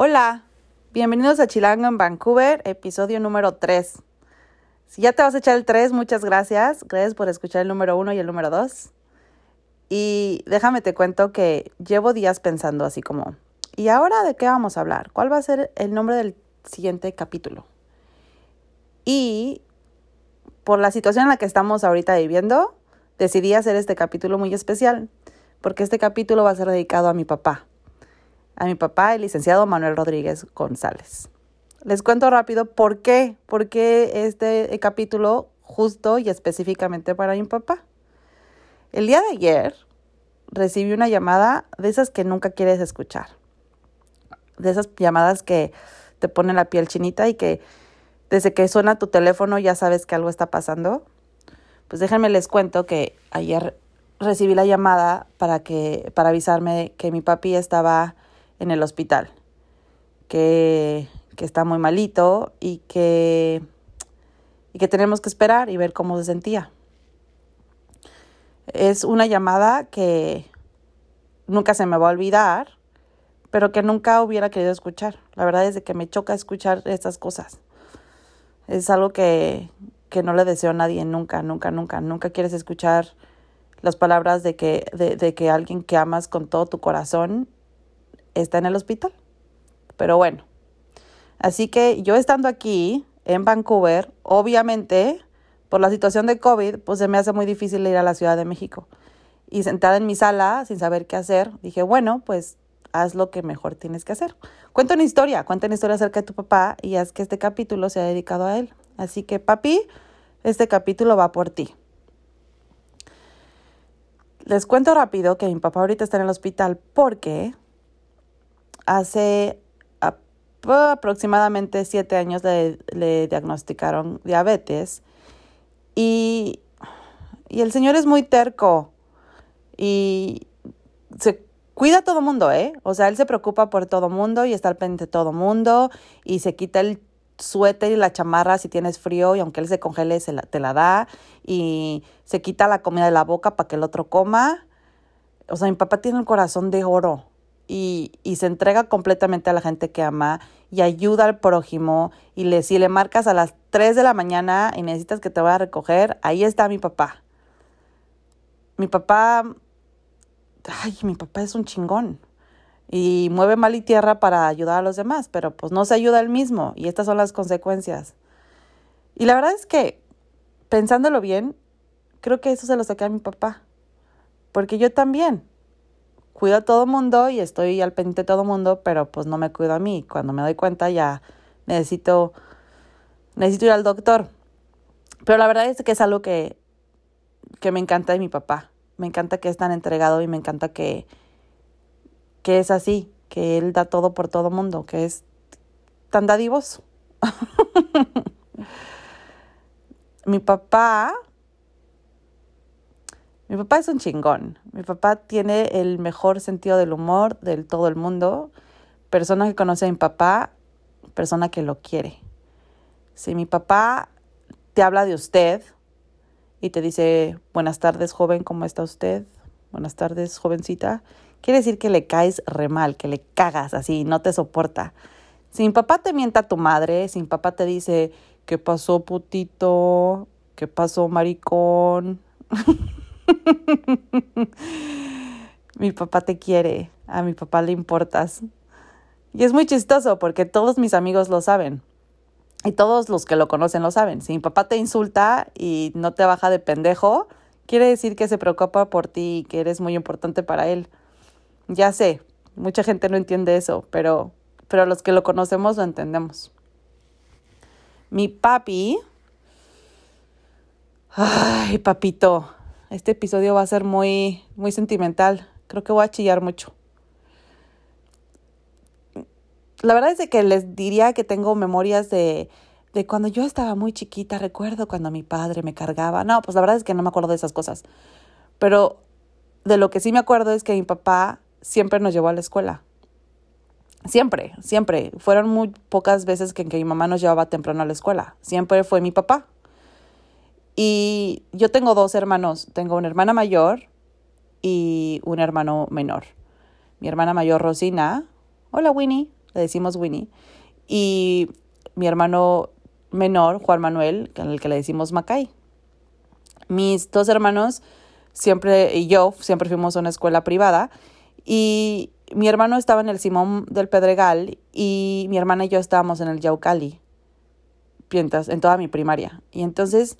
Hola, bienvenidos a Chilango en Vancouver, episodio número 3. Si ya te vas a echar el 3, muchas gracias. Gracias por escuchar el número 1 y el número 2. Y déjame te cuento que llevo días pensando así como, ¿y ahora de qué vamos a hablar? ¿Cuál va a ser el nombre del siguiente capítulo? Y por la situación en la que estamos ahorita viviendo, decidí hacer este capítulo muy especial, porque este capítulo va a ser dedicado a mi papá a mi papá, el licenciado Manuel Rodríguez González. Les cuento rápido por qué, por qué este capítulo justo y específicamente para mi papá. El día de ayer recibí una llamada de esas que nunca quieres escuchar. De esas llamadas que te ponen la piel chinita y que desde que suena tu teléfono ya sabes que algo está pasando. Pues déjenme les cuento que ayer recibí la llamada para que para avisarme que mi papi estaba en el hospital, que, que está muy malito y que, y que tenemos que esperar y ver cómo se sentía. Es una llamada que nunca se me va a olvidar, pero que nunca hubiera querido escuchar. La verdad es que me choca escuchar estas cosas. Es algo que, que no le deseo a nadie nunca, nunca, nunca. Nunca quieres escuchar las palabras de que, de, de que alguien que amas con todo tu corazón está en el hospital. Pero bueno, así que yo estando aquí en Vancouver, obviamente por la situación de COVID, pues se me hace muy difícil ir a la Ciudad de México. Y sentada en mi sala, sin saber qué hacer, dije, bueno, pues haz lo que mejor tienes que hacer. Cuenta una historia, cuenta una historia acerca de tu papá y haz que este capítulo sea dedicado a él. Así que, papi, este capítulo va por ti. Les cuento rápido que mi papá ahorita está en el hospital porque hace aproximadamente siete años le, diagnosticaron diabetes y, y, el señor es muy terco y se cuida a todo mundo, ¿eh? O sea, él se preocupa por todo mundo y está al pendiente de todo mundo y se quita el suéter y la chamarra si tienes frío y aunque él se congele se te la da y se quita la comida de la boca para que el otro coma. O sea, mi papá tiene el corazón de oro y, se entrega completamente a la gente que ama y ayuda al prójimo y le, si le marcas a las 3 de la mañana y necesitas que te vaya a recoger, ahí está mi papá. Mi papá, ay, mi papá es un chingón y mueve mal y tierra para ayudar a los demás, pero pues no se ayuda él mismo y estas son las consecuencias. Y la verdad es que, pensándolo bien, creo que eso se lo saqué a mi papá, porque yo también cuido a todo mundo y estoy al pendiente de todo mundo, pero pues no me cuido a mí. Cuando me doy cuenta ya necesito, necesito ir al doctor. Pero la verdad es que es algo que, que me encanta de mi papá. Me encanta que es tan entregado y me encanta que, que es así, que él da todo por todo mundo, que es tan dadivoso. mi papá mi papá es un chingón. Mi papá tiene el mejor sentido del humor del todo el mundo. Persona que conoce a mi papá, persona que lo quiere. Si mi papá te habla de usted y te dice, buenas tardes joven, ¿cómo está usted? Buenas tardes jovencita. Quiere decir que le caes re mal, que le cagas así, no te soporta. Si mi papá te mienta a tu madre, si mi papá te dice, ¿qué pasó putito? ¿Qué pasó maricón? mi papá te quiere, a mi papá le importas. Y es muy chistoso porque todos mis amigos lo saben. Y todos los que lo conocen lo saben. Si mi papá te insulta y no te baja de pendejo, quiere decir que se preocupa por ti y que eres muy importante para él. Ya sé, mucha gente no entiende eso, pero, pero los que lo conocemos lo entendemos. Mi papi. Ay, papito. Este episodio va a ser muy, muy sentimental. Creo que voy a chillar mucho. La verdad es que les diría que tengo memorias de, de cuando yo estaba muy chiquita. Recuerdo cuando mi padre me cargaba. No, pues la verdad es que no me acuerdo de esas cosas. Pero de lo que sí me acuerdo es que mi papá siempre nos llevó a la escuela. Siempre, siempre. Fueron muy pocas veces que, que mi mamá nos llevaba temprano a la escuela. Siempre fue mi papá. Y yo tengo dos hermanos, tengo una hermana mayor y un hermano menor. Mi hermana mayor, Rosina, hola Winnie, le decimos Winnie, y mi hermano menor, Juan Manuel, el que le decimos Macay. Mis dos hermanos siempre, y yo, siempre fuimos a una escuela privada, y mi hermano estaba en el Simón del Pedregal y mi hermana y yo estábamos en el Yaucali, en toda mi primaria. Y entonces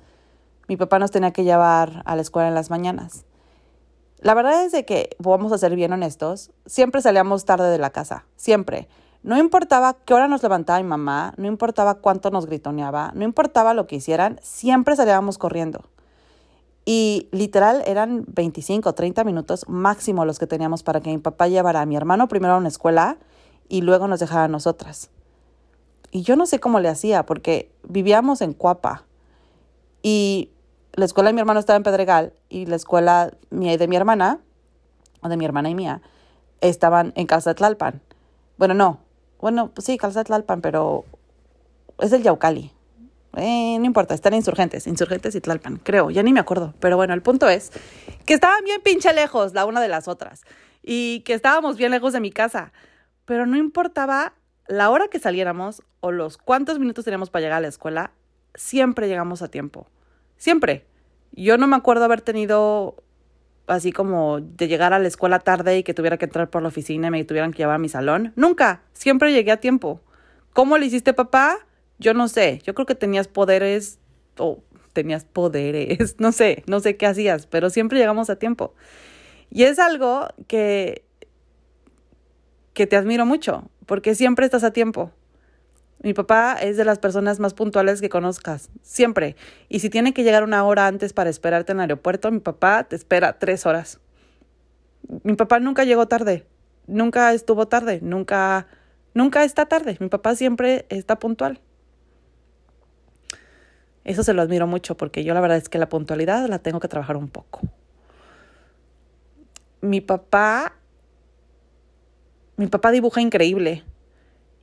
mi papá nos tenía que llevar a la escuela en las mañanas. La verdad es de que, vamos a ser bien honestos, siempre salíamos tarde de la casa, siempre. No importaba qué hora nos levantaba mi mamá, no importaba cuánto nos gritoneaba, no importaba lo que hicieran, siempre salíamos corriendo. Y literal eran 25 o 30 minutos máximo los que teníamos para que mi papá llevara a mi hermano primero a una escuela y luego nos dejara a nosotras. Y yo no sé cómo le hacía, porque vivíamos en Cuapa. Y la escuela de mi hermano estaba en Pedregal y la escuela mía y de mi hermana, o de mi hermana y mía, estaban en Casa de Tlalpan. Bueno, no. Bueno, pues sí, Casa de Tlalpan, pero es el Yaucali. Eh, no importa, están insurgentes, insurgentes y Tlalpan, creo, ya ni me acuerdo. Pero bueno, el punto es que estaban bien pinche lejos la una de las otras y que estábamos bien lejos de mi casa. Pero no importaba la hora que saliéramos o los cuántos minutos teníamos para llegar a la escuela, siempre llegamos a tiempo. Siempre. Yo no me acuerdo haber tenido así como de llegar a la escuela tarde y que tuviera que entrar por la oficina y me tuvieran que llevar a mi salón. Nunca. Siempre llegué a tiempo. ¿Cómo le hiciste, papá? Yo no sé, yo creo que tenías poderes o tenías poderes, no sé, no sé qué hacías, pero siempre llegamos a tiempo. Y es algo que que te admiro mucho, porque siempre estás a tiempo. Mi papá es de las personas más puntuales que conozcas, siempre. Y si tiene que llegar una hora antes para esperarte en el aeropuerto, mi papá te espera tres horas. Mi papá nunca llegó tarde, nunca estuvo tarde, nunca, nunca está tarde. Mi papá siempre está puntual. Eso se lo admiro mucho porque yo la verdad es que la puntualidad la tengo que trabajar un poco. Mi papá, mi papá dibuja increíble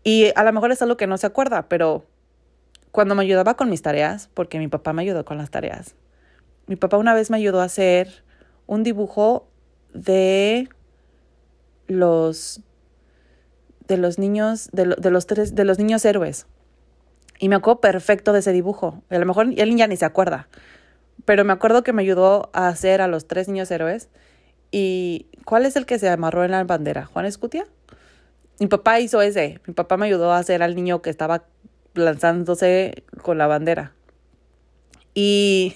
y a lo mejor es algo que no se acuerda, pero cuando me ayudaba con mis tareas, porque mi papá me ayudó con las tareas, mi papá una vez me ayudó a hacer un dibujo de los de los niños de, de los tres de los niños héroes y me acuerdo perfecto de ese dibujo. A lo mejor él ya ni se acuerda. Pero me acuerdo que me ayudó a hacer a los tres niños héroes. ¿Y cuál es el que se amarró en la bandera? ¿Juan Escutia? Mi papá hizo ese. Mi papá me ayudó a hacer al niño que estaba lanzándose con la bandera. Y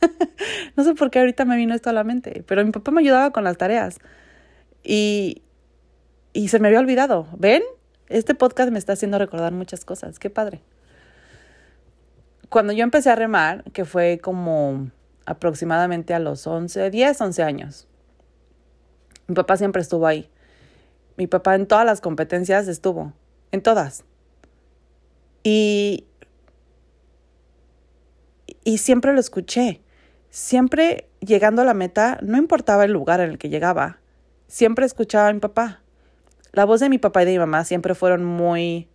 no sé por qué ahorita me vino esto a la mente, pero mi papá me ayudaba con las tareas. Y, y se me había olvidado. ¿Ven? Este podcast me está haciendo recordar muchas cosas. Qué padre cuando yo empecé a remar, que fue como aproximadamente a los 11, 10, 11 años, mi papá siempre estuvo ahí. Mi papá en todas las competencias estuvo, en todas. Y, y siempre lo escuché. Siempre llegando a la meta, no importaba el lugar en el que llegaba, siempre escuchaba a mi papá. La voz de mi papá y de mi mamá siempre fueron muy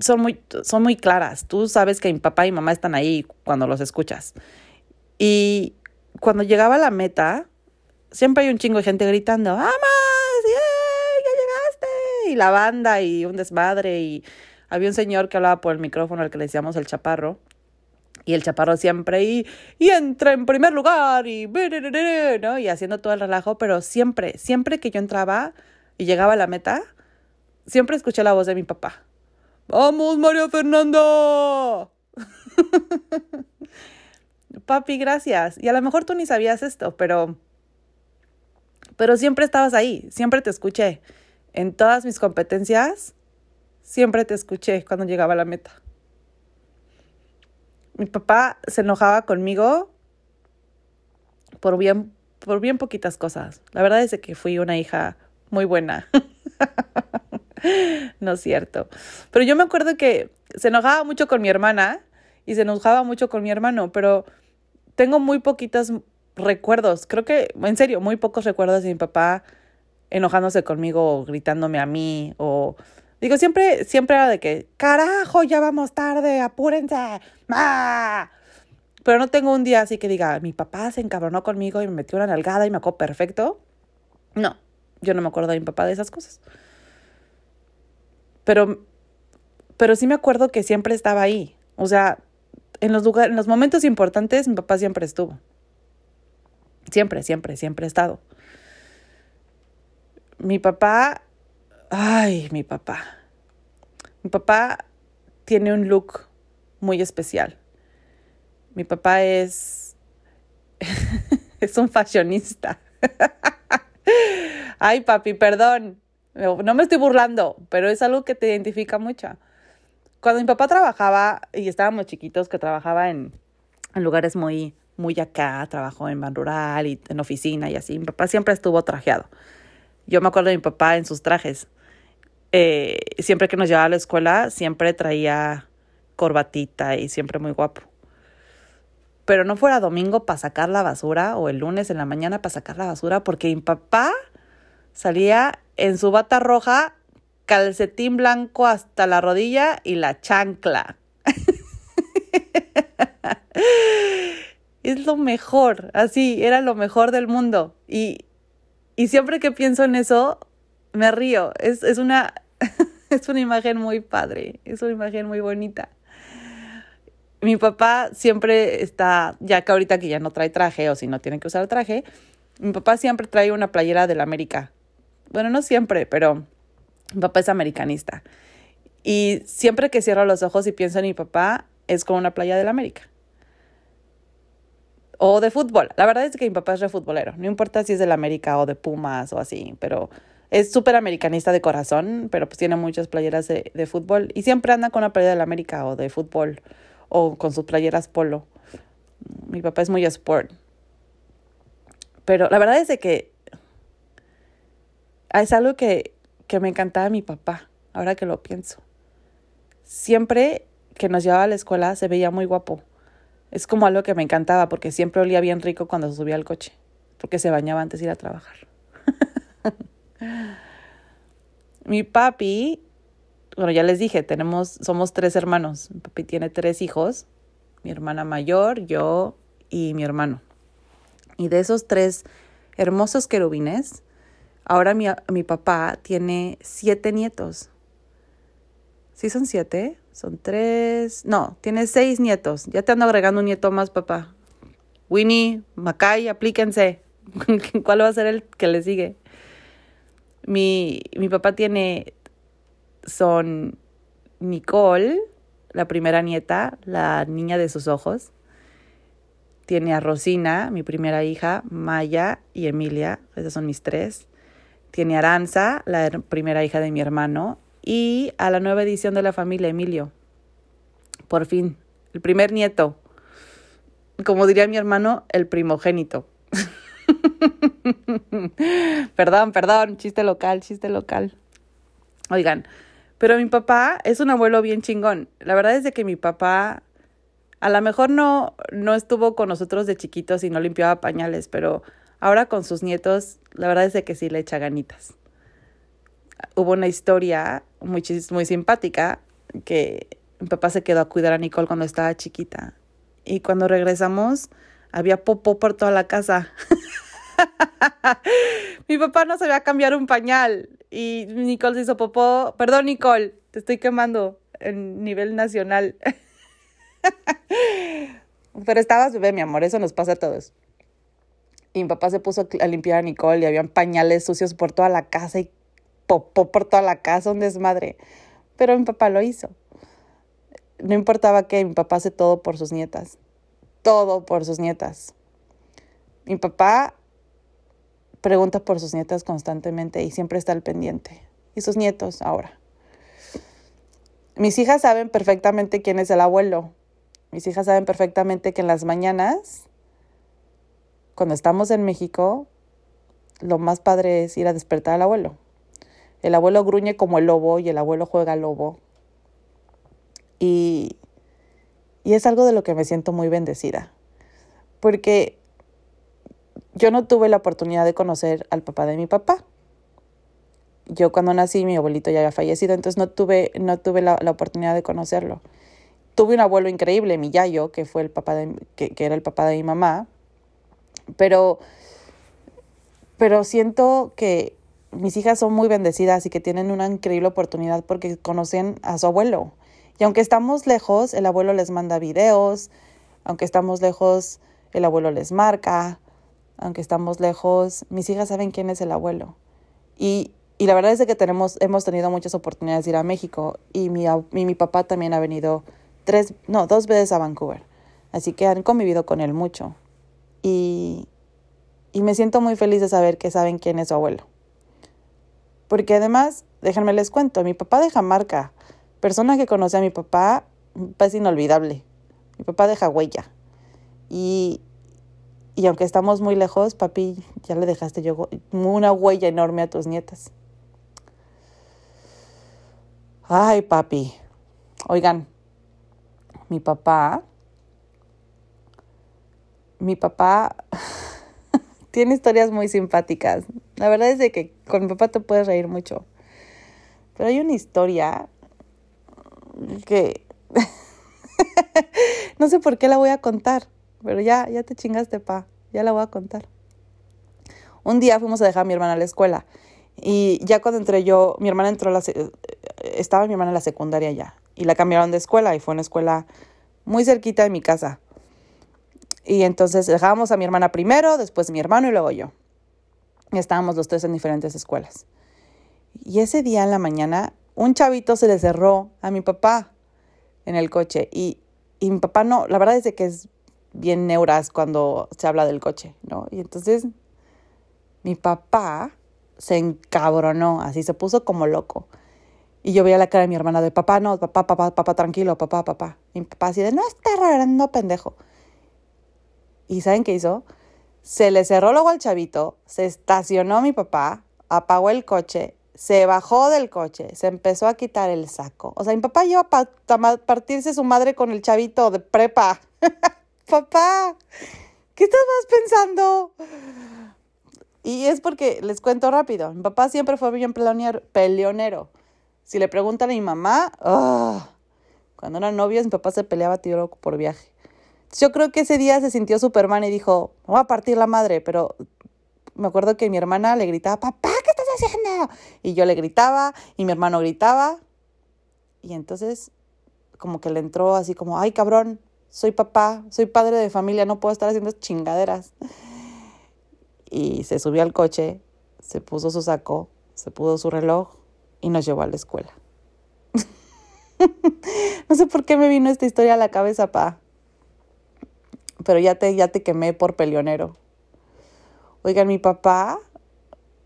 son muy, son muy claras. Tú sabes que mi papá y mamá están ahí cuando los escuchas. Y cuando llegaba a la meta, siempre hay un chingo de gente gritando, ¡Vamos! ¡Ya llegaste! Y la banda y un desmadre. Y había un señor que hablaba por el micrófono al que le decíamos el chaparro. Y el chaparro siempre, y, y entra en primer lugar, y, ¿no? y haciendo todo el relajo, pero siempre, siempre que yo entraba y llegaba a la meta, siempre escuché la voz de mi papá. ¡Vamos, María Fernanda! Papi, gracias. Y a lo mejor tú ni sabías esto, pero pero siempre estabas ahí, siempre te escuché. En todas mis competencias, siempre te escuché cuando llegaba a la meta. Mi papá se enojaba conmigo por bien, por bien poquitas cosas. La verdad es que fui una hija muy buena. no es cierto. Pero yo me acuerdo que se enojaba mucho con mi hermana y se enojaba mucho con mi hermano, pero tengo muy poquitos recuerdos, creo que, en serio, muy pocos recuerdos de mi papá enojándose conmigo o gritándome a mí o... Digo, siempre, siempre era de que, carajo, ya vamos tarde, apúrense. ¡Ah! Pero no tengo un día así que diga, mi papá se encabronó conmigo y me metió una nalgada y me acuerdo perfecto. No, yo no me acuerdo de mi papá de esas cosas. Pero, pero sí me acuerdo que siempre estaba ahí. O sea, en los, en los momentos importantes mi papá siempre estuvo. Siempre, siempre, siempre ha estado. Mi papá, ay, mi papá. Mi papá tiene un look muy especial. Mi papá es, es un fashionista. Ay, papi, perdón. No me estoy burlando, pero es algo que te identifica mucho. Cuando mi papá trabajaba, y estábamos chiquitos, que trabajaba en, en lugares muy, muy acá, trabajó en ban rural y en oficina y así, mi papá siempre estuvo trajeado. Yo me acuerdo de mi papá en sus trajes. Eh, siempre que nos llevaba a la escuela, siempre traía corbatita y siempre muy guapo. Pero no fuera domingo para sacar la basura o el lunes en la mañana para sacar la basura, porque mi papá salía en su bata roja, calcetín blanco hasta la rodilla y la chancla. es lo mejor, así, era lo mejor del mundo. Y, y siempre que pienso en eso, me río. Es, es, una, es una imagen muy padre, es una imagen muy bonita. Mi papá siempre está, ya que ahorita que ya no trae traje o si no tiene que usar traje, mi papá siempre trae una playera del América. Bueno, no siempre, pero mi papá es americanista. Y siempre que cierro los ojos y pienso en mi papá, es con una playa del América. O de fútbol. La verdad es que mi papá es re futbolero. No importa si es del América o de Pumas o así, pero es súper americanista de corazón, pero pues tiene muchas playeras de, de, fútbol y siempre anda con una playera del América o de fútbol o con sus playeras polo. Mi papá es muy sport. Pero la verdad es de que es algo que, que me encantaba mi papá, ahora que lo pienso. Siempre que nos llevaba a la escuela se veía muy guapo. Es como algo que me encantaba porque siempre olía bien rico cuando subía al coche, porque se bañaba antes de ir a trabajar. mi papi, bueno, ya les dije, tenemos, somos tres hermanos. Mi papi tiene tres hijos, mi hermana mayor, yo y mi hermano. Y de esos tres hermosos querubines, ahora mi, mi papá tiene siete nietos. ¿Sí son siete? Son tres. No, tiene seis nietos. Ya te ando agregando un nieto más, papá. Winnie, Macay, aplíquense. ¿Cuál va a ser el que le sigue? Mi, mi papá tiene. Son Nicole, la primera nieta, la niña de sus ojos. Tiene a Rosina, mi primera hija, Maya y Emilia. Esas son mis tres. Tiene a Aranza, la primera hija de mi hermano. Y a la nueva edición de la familia, Emilio. Por fin, el primer nieto. Como diría mi hermano, el primogénito. perdón, perdón, chiste local, chiste local. Oigan, pero mi papá es un abuelo bien chingón. La verdad es de que mi papá a lo mejor no, no estuvo con nosotros de chiquitos y no limpiaba pañales, pero ahora con sus nietos, la verdad es de que sí le echa ganitas. Hubo una historia muy, muy simpática que mi papá se quedó a cuidar a Nicole cuando estaba chiquita. Y cuando regresamos, había popó por toda la casa. Mi papá no sabía cambiar un pañal y Nicole se hizo popó. Perdón, Nicole, te estoy quemando en nivel nacional. Pero estabas bebé, mi amor, eso nos pasa a todos. Y mi papá se puso a limpiar a Nicole y habían pañales sucios por toda la casa y popó por toda la casa, un desmadre. Pero mi papá lo hizo. No importaba que mi papá hace todo por sus nietas. Todo por sus nietas. Mi papá pregunta por sus nietas constantemente y siempre está al pendiente. Y sus nietos ahora. Mis hijas saben perfectamente quién es el abuelo. Mis hijas saben perfectamente que en las mañanas, cuando estamos en México, lo más padre es ir a despertar al abuelo. El abuelo gruñe como el lobo y el abuelo juega al lobo. Y, y es algo de lo que me siento muy bendecida. Porque yo no tuve la oportunidad de conocer al papá de mi papá. Yo cuando nací mi abuelito ya había fallecido, entonces no tuve, no tuve la, oportunidad de conocerlo. Tuve un abuelo increíble, mi yayo, que fue el papá de, que, que era el papá de mi mamá, pero, pero siento que mis hijas son muy bendecidas y que tienen una increíble oportunidad porque conocen a su abuelo. Y aunque estamos lejos, el abuelo les manda videos, aunque estamos lejos, el abuelo les marca, aunque estamos lejos, mis hijas saben quién es el abuelo. Y, y la verdad es que tenemos, hemos tenido muchas oportunidades de ir a México y mi, y mi papá también ha venido tres, no, dos veces a Vancouver. Así que han convivido con él mucho. Y, y me siento muy feliz de saber que saben quién es su abuelo. Porque además, déjenme les cuento, mi papá deja marca. Persona que conoce a mi papá, es inolvidable. Mi papá deja huella. Y, y aunque estamos muy lejos, papi, ya le dejaste yo una huella enorme a tus nietas. Ay, papi. Oigan, mi papá, mi papá tiene historias muy simpáticas. La verdad es de que con mi papá te puedes reír mucho. Pero hay una historia que no sé por qué la voy a contar, pero ya, ya te chingaste, pa, ya la voy a contar. Un día fuimos a dejar a mi hermana a la escuela y ya cuando entré yo, mi hermana entró a la, estaba mi hermana en la secundaria ya y la cambiaron de escuela y fue una escuela muy cerquita de mi casa. Y entonces dejábamos a mi hermana primero, después mi hermano y luego yo. Estábamos los tres en diferentes escuelas. Y ese día en la mañana, un chavito se le cerró a mi papá en el coche. Y, y mi papá no, la verdad es que es bien neuras cuando se habla del coche, ¿no? Y entonces mi papá se encabronó, así se puso como loco. Y yo veía la cara de mi hermana de papá, no, papá, papá, papá, tranquilo, papá, papá. Mi papá así de, no está no pendejo. ¿Y saben qué hizo? Se le cerró luego al chavito, se estacionó mi papá, apagó el coche, se bajó del coche, se empezó a quitar el saco. O sea, mi papá iba a partirse su madre con el chavito de prepa. papá, ¿qué estabas pensando? Y es porque, les cuento rápido, mi papá siempre fue bien peleonero. Si le preguntan a mi mamá, ah, cuando eran novios, mi papá se peleaba tiro por viaje. Yo creo que ese día se sintió Superman y dijo, me voy a partir la madre, pero me acuerdo que mi hermana le gritaba, papá, ¿qué estás haciendo? Y yo le gritaba y mi hermano gritaba. Y entonces como que le entró así como, ay cabrón, soy papá, soy padre de familia, no puedo estar haciendo chingaderas. Y se subió al coche, se puso su saco, se puso su reloj y nos llevó a la escuela. no sé por qué me vino esta historia a la cabeza, pa pero ya te, ya te quemé por peleonero. Oigan, mi papá,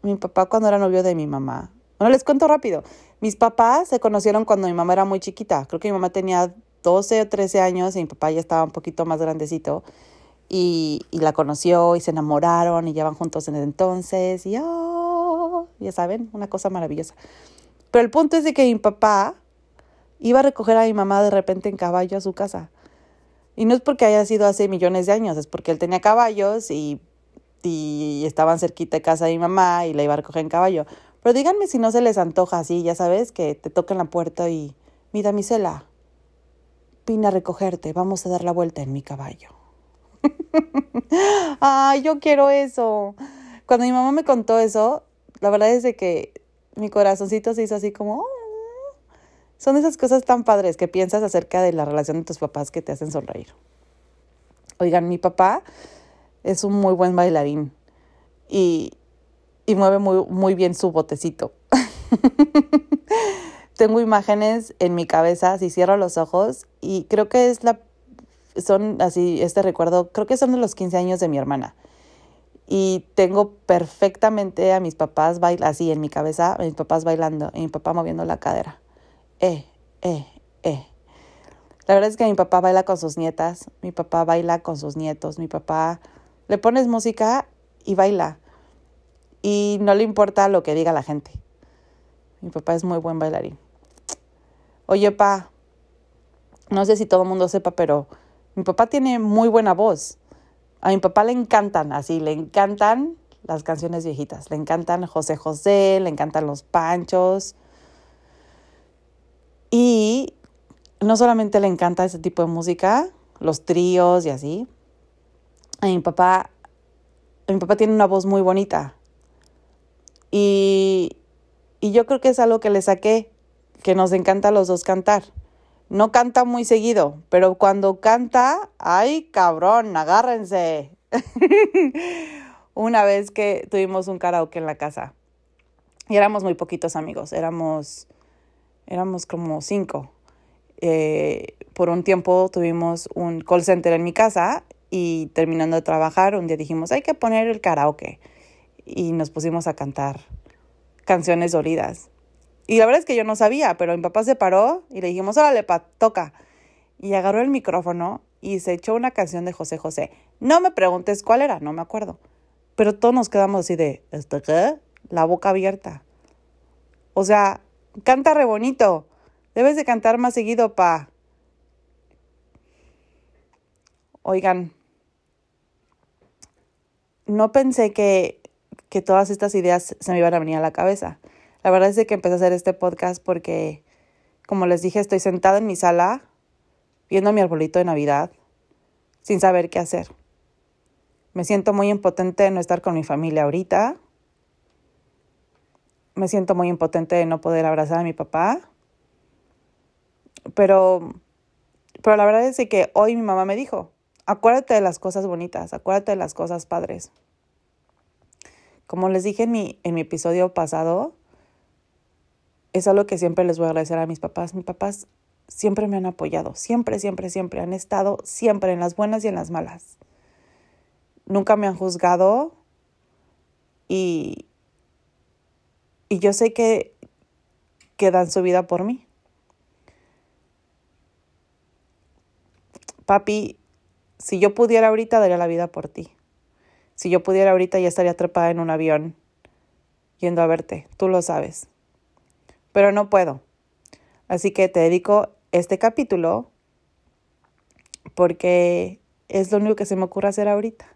mi papá cuando era novio de mi mamá. Bueno, les cuento rápido. Mis papás se conocieron cuando mi mamá era muy chiquita. Creo que mi mamá tenía 12 o 13 años y mi papá ya estaba un poquito más grandecito. Y, y la conoció y se enamoraron y llevan juntos en el entonces. Y oh, ya saben, una cosa maravillosa. Pero el punto es de que mi papá iba a recoger a mi mamá de repente en caballo a su casa. Y no es porque haya sido hace millones de años, es porque él tenía caballos y, y estaban cerquita de casa de mi mamá y la iba a recoger en caballo. Pero díganme si no se les antoja así, ya sabes, que te tocan la puerta y, mi damisela, vine a recogerte, vamos a dar la vuelta en mi caballo. Ay, yo quiero eso. Cuando mi mamá me contó eso, la verdad es de que mi corazoncito se hizo así como, son esas cosas tan padres que piensas acerca de la relación de tus papás que te hacen sonreír. Oigan, mi papá es un muy buen bailarín y, y mueve muy, muy bien su botecito. Tengo imágenes en mi cabeza, si cierro los ojos, y creo que es la, son así, este recuerdo, creo que son de los 15 años de mi hermana. Y tengo perfectamente a mis papás bail así en mi cabeza, a mis papás bailando, y mi papá moviendo la cadera eh, eh, eh. La verdad es que mi papá baila con sus nietas, mi papá baila con sus nietos, mi papá le pones música y baila. Y no le importa lo que diga la gente. Mi papá es muy buen bailarín. Oye, pa, no sé si todo el mundo sepa, pero mi papá tiene muy buena voz. A mi papá le encantan, así, le encantan las canciones viejitas. Le encantan José José, le encantan los panchos. Y no solamente le encanta ese tipo de música, los tríos y así. A mi papá, mi papá tiene una voz muy bonita. Y, y yo creo que es algo que le saqué, que nos encanta a los dos cantar. No canta muy seguido, pero cuando canta, ay cabrón, agárrense. Una vez que tuvimos un karaoke en la casa y éramos muy poquitos amigos, éramos, éramos como cinco. Eh, por un tiempo tuvimos un call center en mi casa y terminando de trabajar, un día dijimos, hay que poner el karaoke. Y nos pusimos a cantar canciones dolidas. Y la verdad es que yo no sabía, pero mi papá se paró y le dijimos, órale, pa, toca. Y agarró el micrófono y se echó una canción de José José. No me preguntes cuál era, no me acuerdo. Pero todos nos quedamos así de, ¿este qué? La boca abierta. O sea, canta re bonito. Debes de cantar más seguido, pa. Oigan, no pensé que, que todas estas ideas se me iban a venir a la cabeza. La verdad es que empecé a hacer este podcast porque, como les dije, estoy sentada en mi sala viendo mi arbolito de Navidad sin saber qué hacer. Me siento muy impotente de no estar con mi familia ahorita. Me siento muy impotente de no poder abrazar a mi papá. Pero, pero la verdad es que hoy mi mamá me dijo, acuérdate de las cosas bonitas, acuérdate de las cosas padres. Como les dije en mi, en mi episodio pasado, es algo que siempre les voy a agradecer a mis papás. Mis papás siempre me han apoyado, siempre, siempre, siempre han estado, siempre en las buenas y en las malas. Nunca me han juzgado y, y yo sé que, que dan su vida por mí. Papi, si yo pudiera ahorita, daría la vida por ti. Si yo pudiera ahorita, ya estaría atrapada en un avión yendo a verte. Tú lo sabes pero no puedo. Así que te dedico este capítulo porque es lo único que se me ocurre hacer ahorita.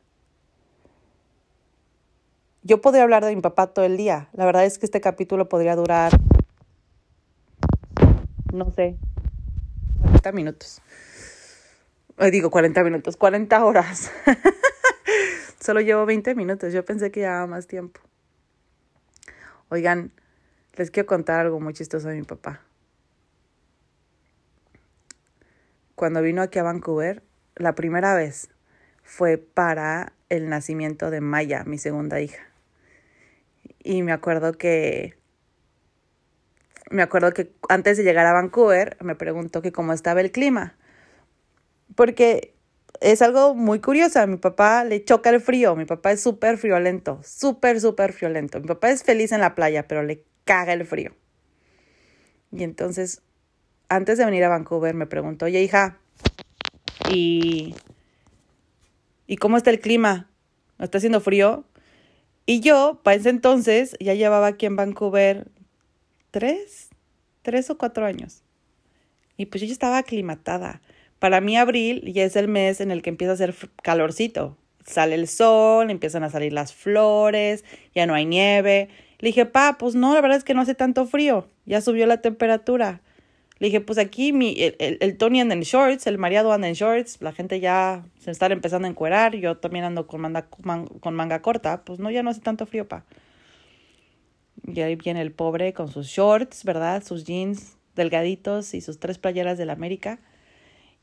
Yo podría hablar de mi papá todo el día. La verdad es que este capítulo podría durar, no sé, 40 minutos. digo 40 minutos, 40 horas. Solo llevo 20 minutos. Yo pensé que llevaba más tiempo. Oigan, les quiero contar algo muy chistoso de mi papá. Cuando vino aquí a Vancouver, la primera vez fue para el nacimiento de Maya, mi segunda hija. Y me acuerdo que me acuerdo que antes de llegar a Vancouver me preguntó que cómo estaba el clima. Porque es algo muy curioso. A mi papá le choca el frío. Mi papá es súper friolento. Súper, súper friolento. Mi papá es feliz en la playa, pero le caga el frío. Y entonces, antes de venir a Vancouver, me preguntó, oye hija, ¿y, ¿y cómo está el clima? ¿Está haciendo frío? Y yo, para ese entonces, ya llevaba aquí en Vancouver tres, tres o cuatro años. Y pues yo ya estaba aclimatada. Para mí abril ya es el mes en el que empieza a hacer calorcito. Sale el sol, empiezan a salir las flores, ya no hay nieve. Le dije, pa, pues no, la verdad es que no hace tanto frío, ya subió la temperatura. Le dije, pues aquí mi, el, el, Tony anda en shorts, el mareado anda en shorts, la gente ya se está empezando a encuerar, yo también ando con manga, con manga corta, pues no, ya no hace tanto frío, pa. Y ahí viene el pobre con sus shorts, ¿verdad? Sus jeans delgaditos y sus tres playeras de la América.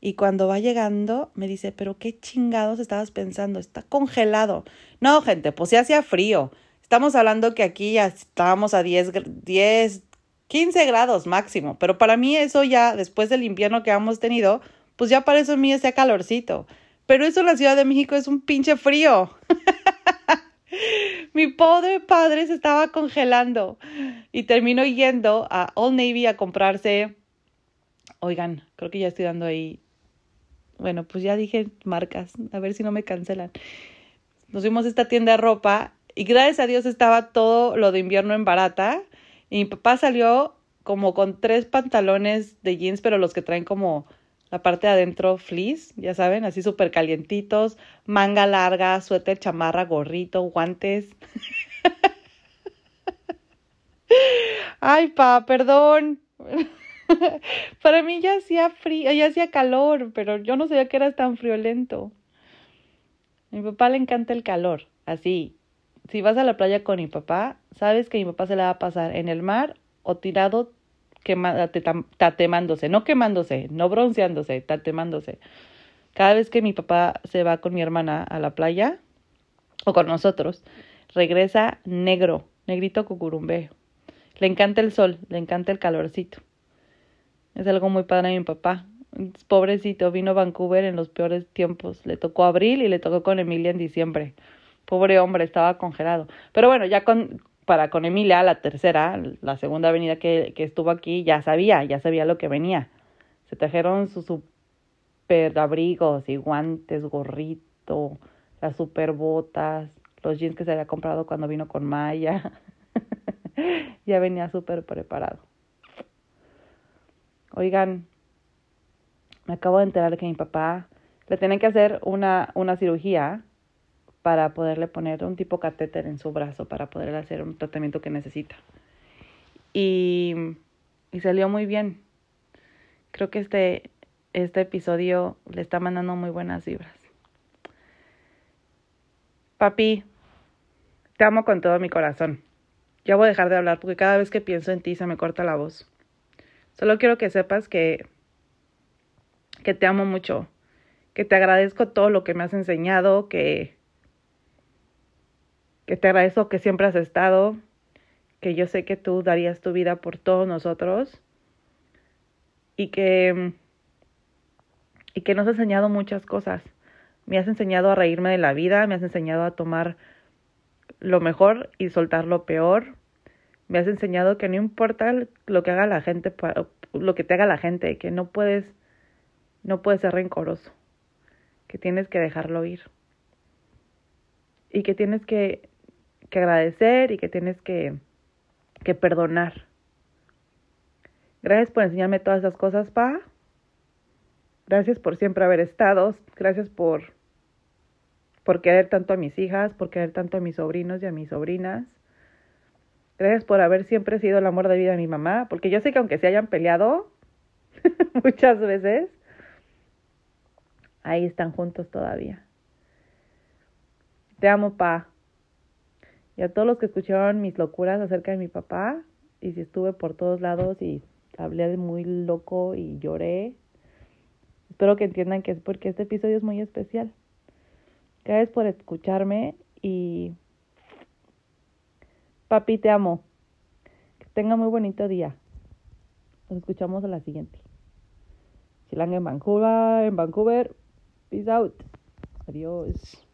Y cuando va llegando, me dice, pero qué chingados estabas pensando, está congelado. No, gente, pues ya hacía frío. Estamos hablando que aquí ya estábamos a 10, 10, 15 grados máximo, pero para mí eso ya, después del invierno que hemos tenido, pues ya para eso a mí ese calorcito. Pero eso en la Ciudad de México es un pinche frío. Mi pobre padre se estaba congelando y terminó yendo a Old Navy a comprarse. Oigan, creo que ya estoy dando ahí. Bueno, pues ya dije marcas, a ver si no me cancelan. Nos fuimos a esta tienda de ropa y gracias a Dios estaba todo lo de invierno en barata. Y mi papá salió como con tres pantalones de jeans, pero los que traen como la parte de adentro fleece, ya saben, así súper calientitos, manga larga, suéter, chamarra, gorrito, guantes. Ay, pa, perdón. Para mí ya hacía frío, ya hacía calor, pero yo no sabía que eras tan friolento. A mi papá le encanta el calor, así, si vas a la playa con mi papá, sabes que mi papá se la va a pasar en el mar o tirado quema, tatemándose, no quemándose, no bronceándose, tatemándose. Cada vez que mi papá se va con mi hermana a la playa o con nosotros, regresa negro, negrito cucurumbé. Le encanta el sol, le encanta el calorcito. Es algo muy padre a mi papá. Pobrecito, vino a Vancouver en los peores tiempos. Le tocó abril y le tocó con Emilia en diciembre. Pobre hombre, estaba congelado. Pero bueno, ya con, para con Emilia, la tercera, la segunda avenida que, que estuvo aquí, ya sabía, ya sabía lo que venía. Se trajeron sus super abrigos y guantes, gorrito, las super botas, los jeans que se había comprado cuando vino con Maya. ya venía súper preparado. Oigan, me acabo de enterar que mi papá le tiene que hacer una, una cirugía para poderle poner un tipo catéter en su brazo, para poderle hacer un tratamiento que necesita. Y, y salió muy bien. Creo que este, este episodio le está mandando muy buenas vibras. Papi, te amo con todo mi corazón. Ya voy a dejar de hablar porque cada vez que pienso en ti se me corta la voz. Solo quiero que sepas que, que te amo mucho, que te agradezco todo lo que me has enseñado, que, que te agradezco que siempre has estado, que yo sé que tú darías tu vida por todos nosotros y que, y que nos has enseñado muchas cosas. Me has enseñado a reírme de la vida, me has enseñado a tomar lo mejor y soltar lo peor. Me has enseñado que no importa lo que haga la gente, lo que te haga la gente, que no puedes, no puedes ser rencoroso, que tienes que dejarlo ir y que tienes que que agradecer y que tienes que, que perdonar. Gracias por enseñarme todas esas cosas, Pa. Gracias por siempre haber estado. Gracias por, por querer tanto a mis hijas, por querer tanto a mis sobrinos y a mis sobrinas. Gracias por haber siempre sido el amor de vida de mi mamá, porque yo sé que aunque se hayan peleado muchas veces, ahí están juntos todavía. Te amo, Pa y a todos los que escucharon mis locuras acerca de mi papá, y si estuve por todos lados y hablé de muy loco y lloré, espero que entiendan que es porque este episodio es muy especial. Gracias por escucharme y papi, te amo. Que tenga muy bonito día. Nos escuchamos a la siguiente. Chilang en Vancouver, en Vancouver. Peace out. Adiós.